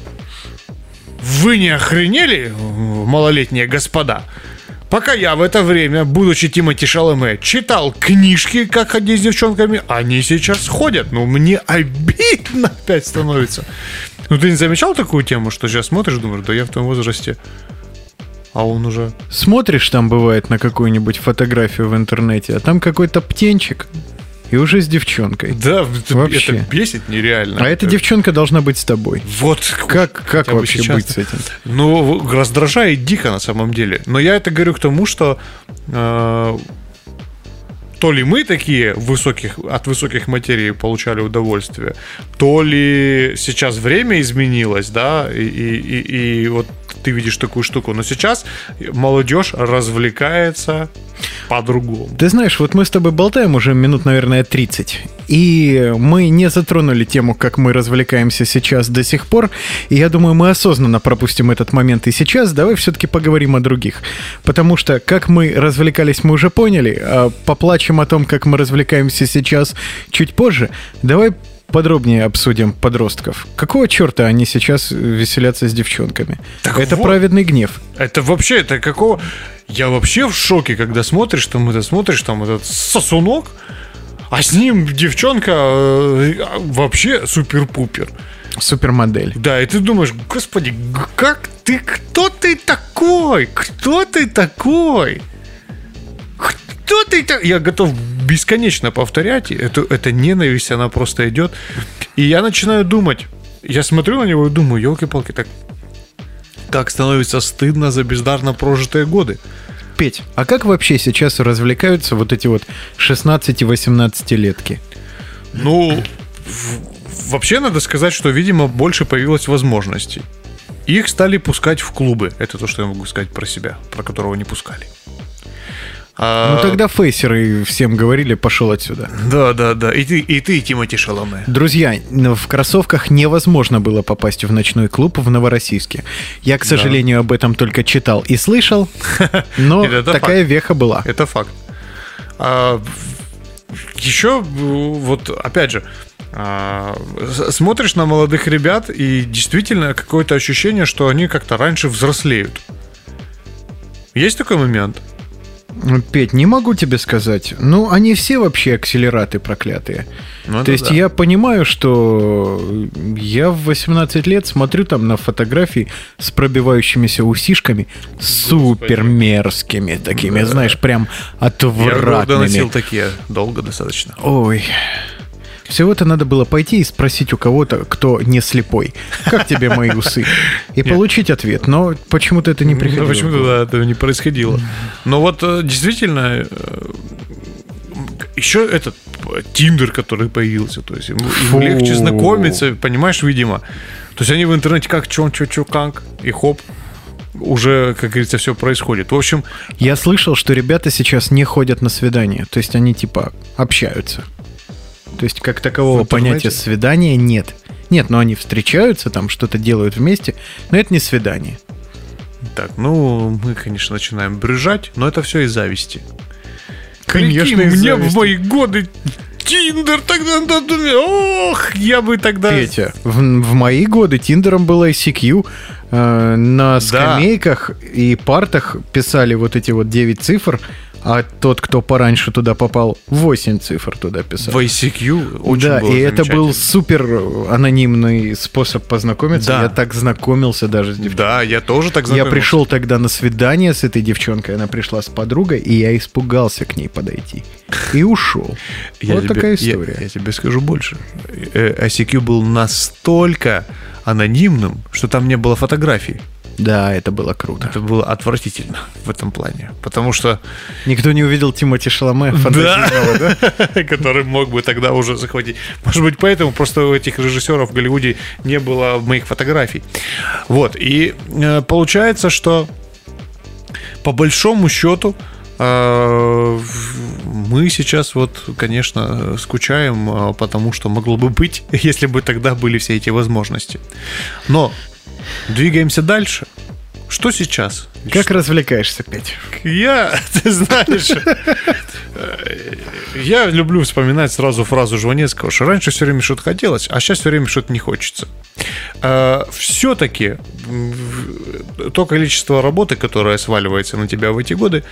вы не охренели, малолетние господа? Пока я в это время, будучи Тимати Шаломе, читал книжки, как ходить с девчонками, они сейчас ходят. Ну, мне обидно опять становится. Ну, ты не замечал такую тему, что сейчас смотришь, думаешь, да я в том возрасте, а он уже... Смотришь там, бывает, на какую-нибудь фотографию в интернете, а там какой-то птенчик, и уже с девчонкой. Да, это, Вообще. это бесит нереально. А эта девчонка должна быть с тобой. Вот Как, как вообще сейчас. быть с этим? Ну, раздражает дико на самом деле. Но я это говорю к тому, что э, то ли мы такие высоких, от высоких материй получали удовольствие, то ли сейчас время изменилось, да, и, и, и- и вот ты видишь такую штуку. Но сейчас молодежь развлекается по-другому. Ты знаешь, вот мы с тобой болтаем уже минут, наверное, 30, и мы не затронули тему, как мы развлекаемся сейчас до сих пор, и я думаю, мы осознанно пропустим этот момент и сейчас. Давай все-таки поговорим о других, потому что как мы развлекались, мы уже поняли, а поплачем о том, как мы развлекаемся сейчас чуть позже. Давай подробнее обсудим подростков. Какого черта они сейчас веселятся с девчонками? Так Это вот. праведный гнев. Это вообще, это какого... Я вообще в шоке, когда смотришь, там это смотришь, там этот сосунок, а с ним девчонка э, вообще супер-пупер. Супермодель. Да, и ты думаешь, господи, как ты, кто ты такой? Кто ты такой? Кто ты так? Я готов бесконечно повторять. Это, это ненависть, она просто идет. И я начинаю думать. Я смотрю на него и думаю, елки-палки, так, так становится стыдно за бездарно прожитые годы. Петь, а как вообще сейчас развлекаются вот эти вот 16-18-летки? Ну, вообще надо сказать, что, видимо, больше появилось возможностей. Их стали пускать в клубы. Это то, что я могу сказать про себя, про которого не пускали. А, Ну тогда фейсеры всем говорили, пошел отсюда. Да, да, да. И ты, и ты, Тимати Шаломе. Друзья, в кроссовках невозможно было попасть в ночной клуб в Новороссийске. Я, к сожалению, об этом только читал и слышал, но такая факт. веха была. Это факт. А, еще, вот, опять же, а, смотришь на молодых ребят, и действительно какое-то ощущение, что они как-то раньше взрослеют. Есть такой момент? Петь, не могу тебе сказать. Ну, они все вообще акселераты проклятые. Ну, То есть да. я понимаю, что я в 18 лет смотрю там на фотографии с пробивающимися усишками, супер мерзкими такими, знаешь, прям Я гордо носил отвратными. такие долго достаточно. Ой. Всего-то надо было пойти и спросить у кого-то, кто не слепой, как тебе мои усы, и получить ответ. Но почему-то это не приходило. Ну, почему-то да, этого не происходило. Но вот э, действительно, еще этот э, Тиндер, который появился, то есть им, им легче знакомиться, понимаешь, видимо. То есть они в интернете как чё, чё, чё, как, и хоп, уже, как говорится, все происходит. В общем, Я слышал, что ребята сейчас не ходят на свидания. То есть они типа общаются. То есть как такового понятия свидания нет. Нет, но они встречаются, там что-то делают вместе, но это не свидание. так, ну, мы, конечно, начинаем брюжать, но это все из зависти. Конечно, Прикинь, из мне зависти. в мои годы Тиндер тогда, да, да, ох, я бы тогда... Петя, в, в мои годы Тиндером было ICQ. э, на скамейках и партах писали вот эти вот 9 цифр, а тот, кто пораньше туда попал, 8 цифр туда писал. В ICQ очень да, и это был супер анонимный способ познакомиться. Да. Я так знакомился даже с девчонкой. Да, я тоже так Я знакомился. пришел тогда на свидание с этой девчонкой, она пришла с подругой, и я испугался к ней подойти. И ушел. Я вот тебе- такая я- история. Я, тебе скажу больше. Э, ICQ был настолько анонимным, что там не было фотографий. Да, это было круто. Это было отвратительно в этом плане. Потому что... Никто не увидел Тимоти Шаломе да? который мог бы тогда уже захватить. Может быть, поэтому просто у этих режиссеров в Голливуде не было моих фотографий. Вот. И э, получается, что по большому счету э, мы сейчас вот, конечно, скучаем, э, потому что могло бы быть, если бы тогда были все эти возможности. Но двигаемся дальше. Что сейчас? Как развлекаешься, Петь? Я, ты знаешь, э, я люблю вспоминать сразу фразу Жванецкого, что раньше все время что-то хотелось, а сейчас все время что-то не хочется. Все-таки то количество работы, которое сваливается на тебя в эти годы,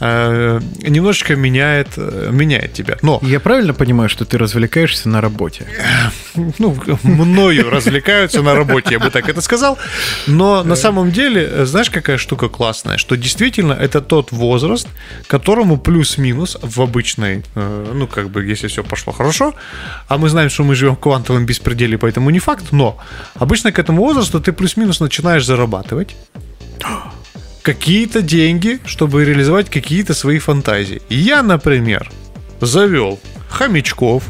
э, немножечко меняет, э, меняет тебя. Но Я правильно понимаю, что ты развлекаешься на работе? ну, мною развлекаются на работе, я бы так это сказал. Но на самом деле, э, знаешь, какая штука классная? Что действительно это тот возраст, которому плюс-минус в обычной, ну, как бы, если все пошло хорошо, а мы знаем, что мы живем в квантовом беспределе, поэтому не факт, но обычно к этому возрасту ты плюс-минус начинаешь зарабатывать какие-то деньги, чтобы реализовать какие-то свои фантазии. Я, например, завел хомячков,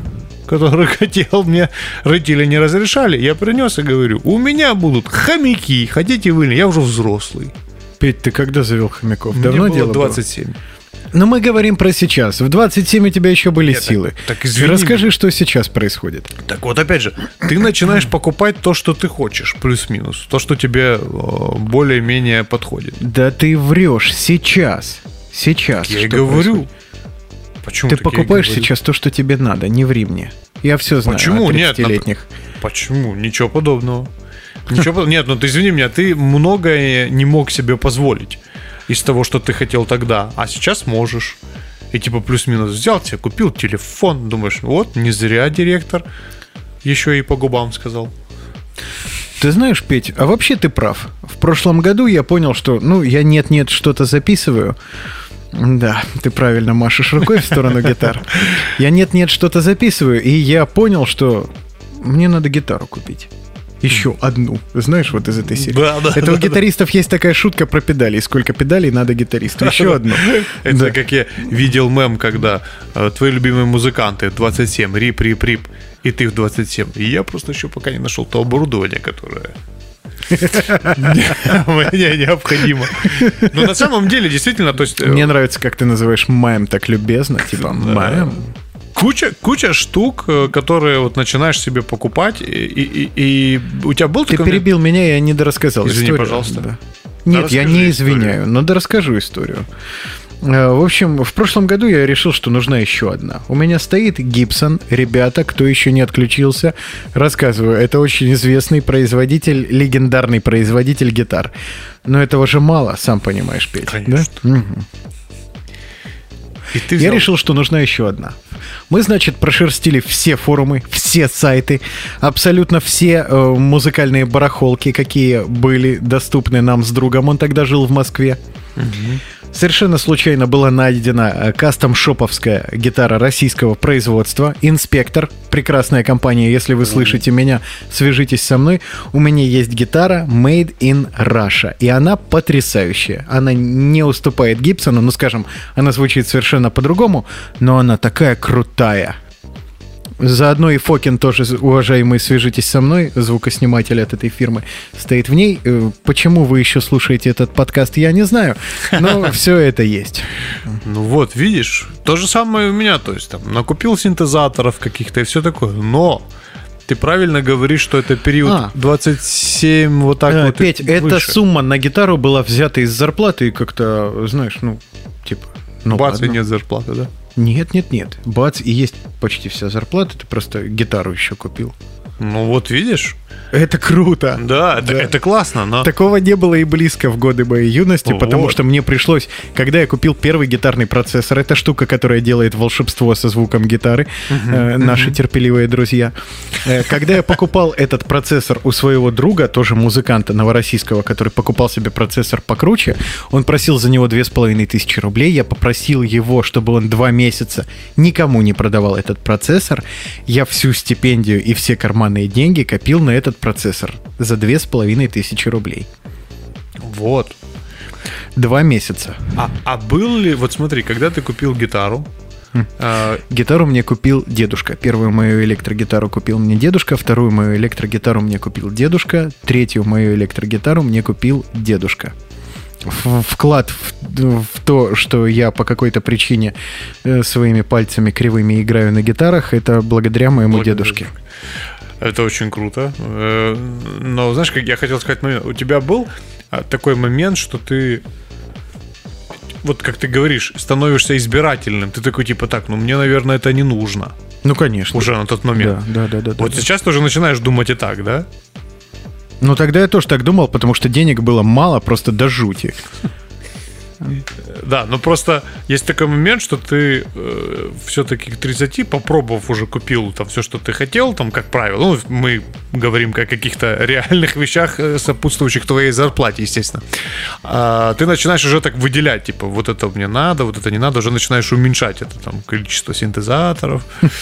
которых хотел мне родители не разрешали. Я принес и говорю, у меня будут хомяки, хотите вы я уже взрослый. Петь, ты когда завел хомяков? Мне Давно было дело было? 27. Но мы говорим про сейчас. В 27 у тебя еще были Нет, силы. так- так извини Расскажи, что сейчас происходит. Так вот, опять же, ты начинаешь покупать то, что ты хочешь, плюс-минус. То, что тебе э, более-менее подходит. Да ты врешь сейчас. Сейчас. Я и говорю. происходит. Почему Ты покупаешь сейчас то, что тебе надо, не ври мне. Я все знаю Почему? о Нет, 30-летних. Почему? Ничего подобного. Ничего подобного. Нет, ну ты извини меня, ты многое не мог себе позволить из того, что ты хотел тогда, а сейчас можешь. И типа плюс-минус взял тебе, купил телефон, думаешь, вот, не зря директор еще и по губам сказал. Ты знаешь, Петь, а вообще ты прав. В прошлом году я понял, что, ну, я нет-нет что-то записываю. Да, ты правильно машешь рукой в сторону гитар. Я нет-нет что-то записываю, и я понял, что мне надо гитару купить. Еще одну. Знаешь, вот из этой серии. Да, да, Это да, у гитаристов есть такая шутка про педали. Сколько педалей надо гитаристу? Еще одну. Это Да. как я видел мем, когда э, твои любимые музыканты 27, рип, рип, рип, и ты в 27. И я просто еще пока не нашел то оборудование, которое мне необходимо. Но на самом деле, действительно, то есть э, Мне нравится, как ты называешь маем так любезно. Типа, маем. Куча, куча штук, э, которые вот начинаешь себе покупать, и, и- и у тебя был Ты такой... перебил меня, я не дорассказал Извини, историю. пожалуйста. Да. Нет, я расскажи не историю. извиняю, но да расскажу историю. В общем, в прошлом году я решил, что нужна еще одна. У меня стоит Гибсон. Ребята, кто еще не отключился, рассказываю. Это очень известный производитель, легендарный производитель гитар. Но этого же мало, сам понимаешь, Петь. да? Конечно. И ты Я взял- решил, что нужна еще одна. Мы, значит, прошерстили все форумы, все сайты, абсолютно все э, музыкальные барахолки, какие были доступны нам с другом. Он тогда жил в Москве. Совершенно случайно была найдена э, кастом-шоповская гитара российского производства. Инспектор, прекрасная компания, если вы слышите меня, свяжитесь со мной. У меня есть гитара Made in Russia, и она потрясающая. Она не уступает Гибсону, ну, скажем, она звучит совершенно по-другому, но она такая крутая. Заодно и Фокин тоже, уважаемый, свяжитесь со мной, звукосниматель от этой фирмы, стоит в ней. Э, Почему вы еще слушаете этот подкаст, я не знаю, но все это есть. Ну вот, видишь, то же самое у меня, то есть там накупил синтезаторов каких-то и все такое, но ты правильно говоришь, что это период А. 27, вот так Э, вот. Петь, эта сумма на гитару была взята из зарплаты и как-то, знаешь, ну, типа... Ну, Бац, и нет зарплаты, да? Нет, нет, нет. Бац, и есть почти вся зарплата, ты просто гитару еще купил. Ну вот видишь? Это круто. Да, это, это классно, но... Такого не было и близко в годы моей юности, потому Вот. что мне пришлось, когда я купил первый гитарный процессор, это штука, которая делает волшебство со звуком гитары, э, наши терпеливые друзья. Э, Когда я покупал этот процессор у своего друга, тоже музыканта новороссийского, который покупал себе процессор покруче, он просил за него две с половиной тысячи рублей, я попросил его, чтобы он два месяца никому не продавал этот процессор, я всю стипендию и все карманные деньги копил на этот процессор за две с половиной тысячи рублей. Вот. Два месяца. А, а был ли... Вот смотри, когда ты купил гитару, Хм. а, Гитару мне купил дедушка. Первую мою электрогитару купил мне дедушка, вторую мою электрогитару мне купил дедушка, третью мою электрогитару мне купил дедушка. Вклад в, в то, что я по какой-то причине э, своими пальцами кривыми играю на гитарах, это благодаря моему Благодаря дедушке. Это очень круто. Э, Но знаешь, как я хотел сказать момент. У тебя был а, такой момент, что ты вот как ты говоришь, становишься избирательным. Ты такой типа так, ну мне, наверное, это не нужно Ну, конечно. уже на тот момент. Да, да, да, да. Вот да. сейчас ты уже начинаешь думать и так, да? Ну, тогда я тоже так думал, потому что денег было мало, просто до жути. Да, но просто есть такой момент, что ты э, все-таки к 30, попробовав уже купил там все, что ты хотел, там, как правило, ну, мы говорим о каких-то реальных вещах, э, сопутствующих твоей зарплате, естественно. А, ты начинаешь уже так выделять, типа, вот это мне надо, вот это не надо, уже начинаешь уменьшать это там количество синтезаторов.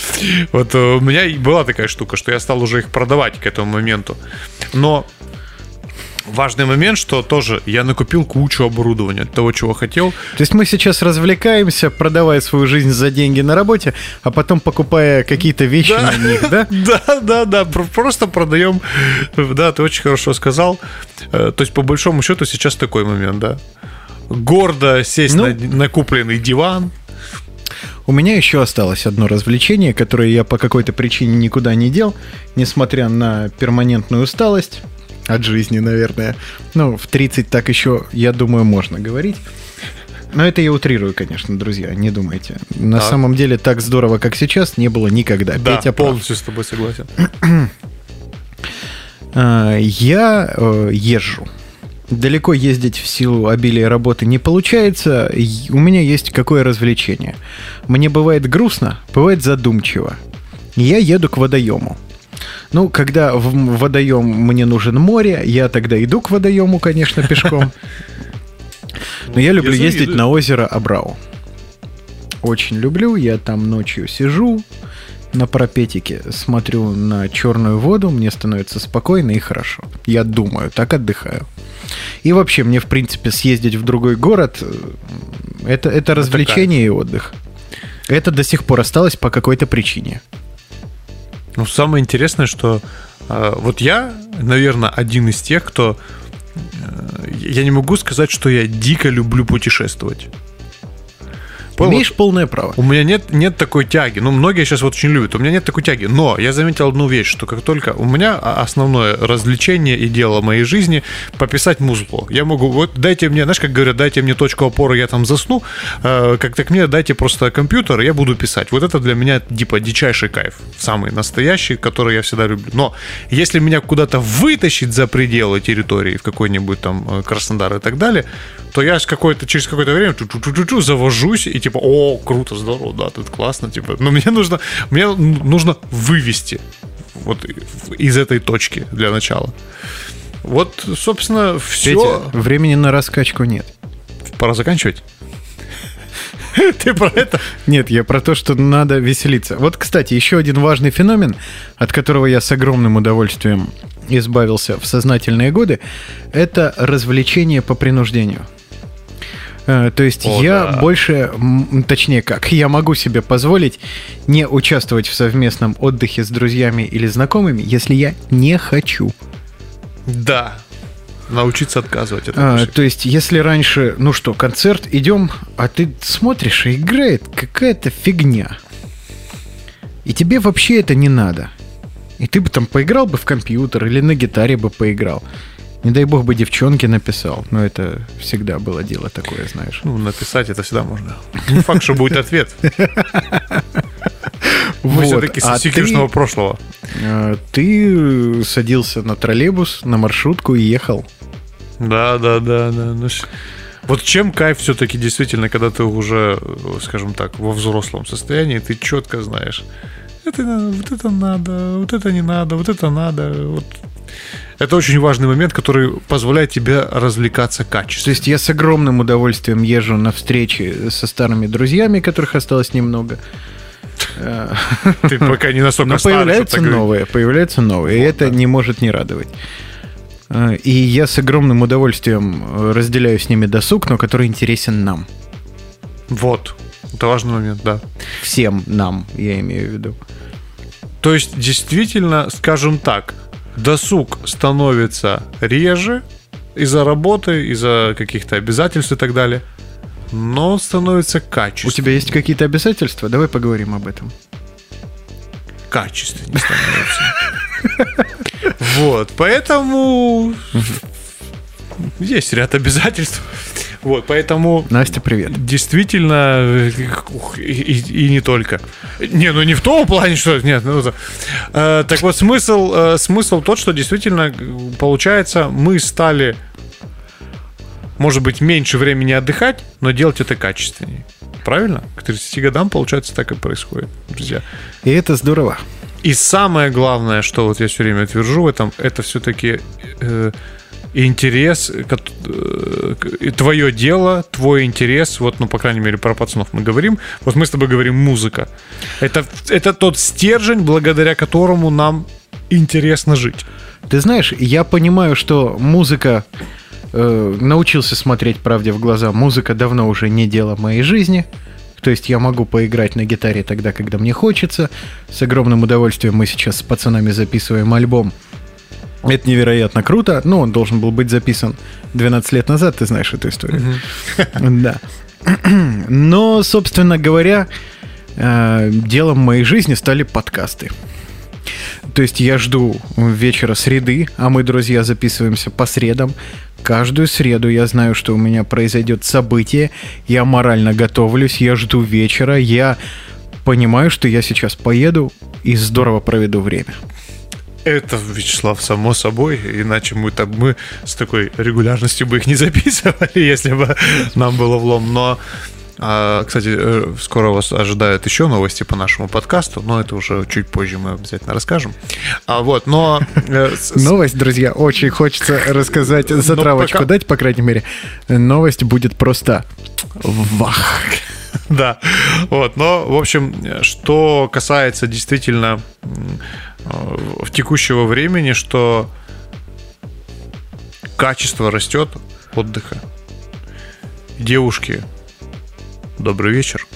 Вот э, у меня была такая штука, что я стал уже их продавать к этому моменту. Но важный момент, что тоже я накупил кучу оборудования того, чего хотел. То есть мы сейчас развлекаемся, продавая свою жизнь за деньги на работе, а потом покупая какие-то вещи Да. на них, да? Да, да, да, про- просто продаем. Да, ты очень хорошо сказал. Э, То есть, по большому счету, сейчас такой момент, да. Гордо сесть Ну. на, на купленный диван. У меня еще осталось одно развлечение, которое я по какой-то причине никуда не дел, несмотря на перманентную усталость от жизни, наверное. Ну, в 30 так еще, я думаю, можно говорить. Но это я утрирую, конечно, друзья, не думайте. На Так. самом деле так здорово, как сейчас, не было никогда. Да, Петя прав. полностью с тобой согласен. А, Я э, езжу. Далеко ездить в силу обилия работы не получается. У меня есть какое развлечение. Мне бывает грустно, бывает задумчиво. Я еду к водоему. Ну, когда в водоем мне нужен море, я тогда иду к водоему, конечно, пешком. Но я люблю ездить на озеро Абрау. Очень люблю. Я там ночью сижу на пропетике, смотрю на черную воду, мне становится спокойно и хорошо. Я думаю, так отдыхаю. И вообще, мне, в принципе, съездить в другой город, э, это, это развлечение и отдых. Это до сих пор осталось по какой-то причине. Ну, самое интересное, что э, вот я, наверное, один из тех, кто... э, я не могу сказать, что я дико люблю путешествовать. Понял? Имеешь полное право. У меня нет, нет такой тяги. Ну, многие сейчас вот очень любят. У меня нет такой тяги. Но я заметил одну вещь, что как только у меня а- основное развлечение и дело моей жизни пописать музыку. Я могу, вот дайте мне, знаешь, как говорят, дайте мне точку опоры, я там засну. Э, как так мне дайте просто компьютер, я буду писать. Вот это для меня типа дичайший кайф. Самый настоящий, который я всегда люблю. Но если меня куда-то вытащить за пределы территории, в какой-нибудь там э, Краснодар и так далее, то я с какой-то, через какое-то время чу-чу-чу-чу завожусь и типа, о, круто, здорово, да, тут классно, типа, но мне нужно, мне нужно вывести вот из этой точки для начала. Вот, собственно, все. Петя, времени на раскачку нет. Пора заканчивать. Ты про это? Нет, я про то, что надо веселиться. Вот, кстати, еще один важный феномен, от которого я с огромным удовольствием избавился в сознательные годы, это развлечение по принуждению. Э, То есть О, я да. больше, точнее как, я могу себе позволить не участвовать в совместном отдыхе с друзьями или знакомыми, если я не хочу. Да. Научиться отказывать. Это А, то есть, если раньше, ну что, концерт, идем, а ты смотришь, и играет какая-то фигня. И тебе вообще это не надо. И ты бы там поиграл бы в компьютер или на гитаре бы поиграл. Не дай бог бы девчонке написал. Но это всегда было дело такое, знаешь. Ну, написать это всегда можно. Не факт, что будет ответ. Мы все-таки а с секретного ты- прошлого. А, Ты садился на троллейбус, на маршрутку и ехал. Да, да, да, да. Ну, Вот чем кайф все-таки действительно, когда ты уже, скажем так, во взрослом состоянии, ты четко знаешь, это вот это надо, вот это не надо, вот это надо. Вот. Это очень важный момент, который позволяет тебе развлекаться То качественно. есть я с огромным удовольствием езжу на встречи со старыми друзьями, которых осталось немного. Ты пока не настолько Но старый, появляются новые, появляются новые. и это не может не радовать. Э, И я с огромным удовольствием э, разделяю с ними досуг, но который интересен нам. Вот. Это важный момент, да. Всем нам, я имею в виду. То есть, действительно, скажем так, досуг становится реже из-за работы, из-за каких-то обязательств и так далее, но становится У качественнее. тебя есть какие-то обязательства? Давай поговорим об этом. качественнее становится. Вот, поэтому есть ряд обязательств. Вот, поэтому Настя, привет. действительно и, и- и не только. Не, ну не в том плане, что нет. Ну, Э, так вот смысл э, смысл тот, что действительно э, получается мы стали, может быть, меньше времени отдыхать, но делать это качественнее. Правильно? К 30 годам, получается, так и происходит, друзья. И это здорово. И самое главное, что вот я все время твержу в этом, это все-таки э, интерес, э, твое дело, твой интерес, вот, ну, по крайней мере, про пацанов мы говорим, вот мы с тобой говорим музыка. Это, это тот стержень, благодаря которому нам интересно жить. Ты знаешь, я понимаю, что музыка... э, научился смотреть правде в глаза. Музыка давно уже не дело моей жизни. То есть я могу поиграть на гитаре тогда, когда мне хочется. С огромным удовольствием мы сейчас с пацанами записываем альбом. Это невероятно круто. Ну, он должен был быть записан 12 лет назад, ты знаешь эту историю. Да. Но, собственно говоря, э, делом моей жизни стали подкасты. То есть я жду вечера среды, а мы, друзья, записываемся по средам. Каждую среду я знаю, что у меня произойдет событие. Я морально готовлюсь, я жду вечера, я понимаю, что я сейчас поеду и здорово проведу время. Это, Вячеслав, само собой, иначе мы, так, мы с такой регулярностью бы их не записывали, если бы нам было влом. Но А, кстати, э, скоро вас ожидают еще новости по нашему подкасту, но это уже чуть позже мы обязательно расскажем. А вот, но... э, Новость, друзья, очень хочется рассказать, затравочку пока- дать, по крайней мере. Новость будет просто вах. Да, вот, но, в общем, что касается действительно в текущего времени, что качество растет отдыха. Девушки, добрый вечер.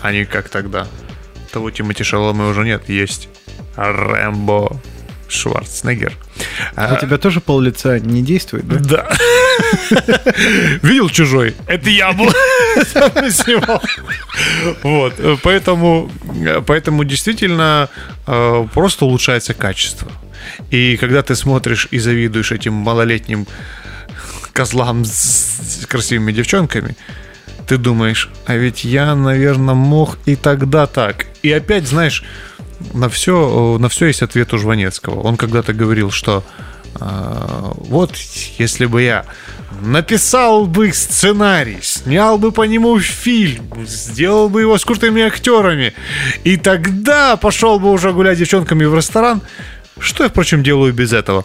Они как тогда. Того Тимати Шалома уже нет, есть Рэмбо Шварценеггер. А у тебя тоже пол лица не действует, да? Да. Видел чужой? Это я был. Снимал. Вот. э, Поэтому, э, поэтому действительно э, просто улучшается качество. И когда ты смотришь и завидуешь этим малолетним козлам с красивыми девчонками, ты думаешь, а ведь я, наверное, мог и тогда так. И опять, знаешь, на все, на все есть ответ у Жванецкого. Он когда-то говорил, что вот если бы я написал бы сценарий, снял бы по нему фильм, сделал бы его с крутыми актерами, и тогда пошел бы уже гулять с девчонками в ресторан, что я, впрочем, делаю без этого.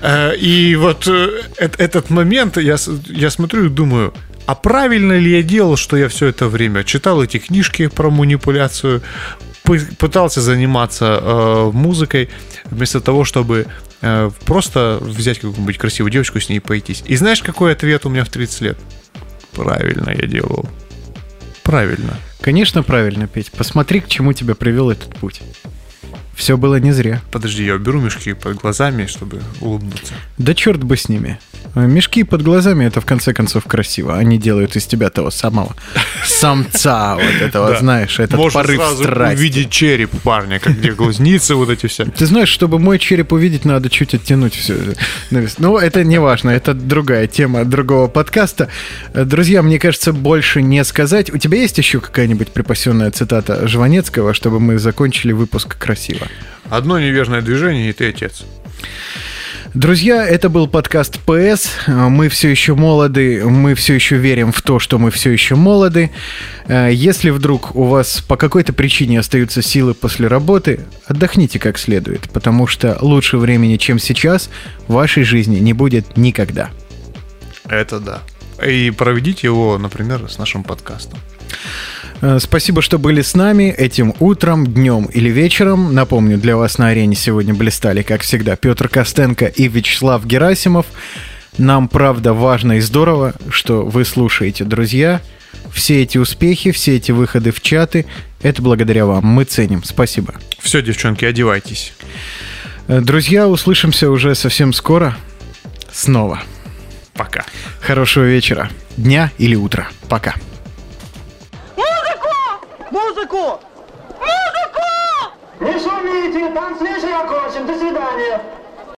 Э, И вот э, эт- этот момент я, я смотрю и думаю, а правильно ли я делал, что я все это время читал эти книжки про манипуляцию, пытался заниматься э, музыкой, вместо того, чтобы э, просто взять какую-нибудь красивую девочку с ней пойтись. И знаешь, какой ответ у меня в 30 лет? Правильно я делал. Правильно. Конечно, правильно, Петь. Посмотри, к чему тебя привел этот путь. Все было не зря. Подожди, я уберу мешки под глазами, чтобы улыбнуться. Да черт бы с ними. Э, Мешки под глазами это в конце концов красиво. Они делают из тебя того самого самца, вот этого, знаешь, этот Можно порыв сразу страсти. увидеть череп парня, как где глазницы вот эти все. Ты знаешь, чтобы мой череп увидеть, надо чуть оттянуть все. Ну, это не важно, это другая тема другого подкаста. Э, Друзья, мне кажется, больше не сказать. У тебя есть еще какая-нибудь припасенная цитата Жванецкого, чтобы мы закончили выпуск красиво? Одно неверное движение, и ты отец. Друзья, это был подкаст ПС. Мы все еще молоды, мы все еще верим в то, что мы все еще молоды. Э, Если вдруг у вас по какой-то причине остаются силы после работы, отдохните как следует, потому что лучше времени, чем сейчас, в вашей жизни не будет никогда. Это да. И проведите его, например, с нашим подкастом. Э, Спасибо, что были с нами этим утром, днем или вечером. Напомню, для вас на арене сегодня блистали, как всегда, Петр Костенко и Вячеслав Герасимов. Нам, правда, важно и здорово, что вы слушаете, друзья. Все эти успехи, все эти выходы в чаты, это благодаря вам. Мы ценим. Спасибо. Все, девчонки, одевайтесь. Э, Друзья, услышимся уже совсем скоро. Снова. Пока. Хорошего вечера, дня или утра. Пока. Музыку! Музыку! Не шумите, там свежий окончен. До свидания.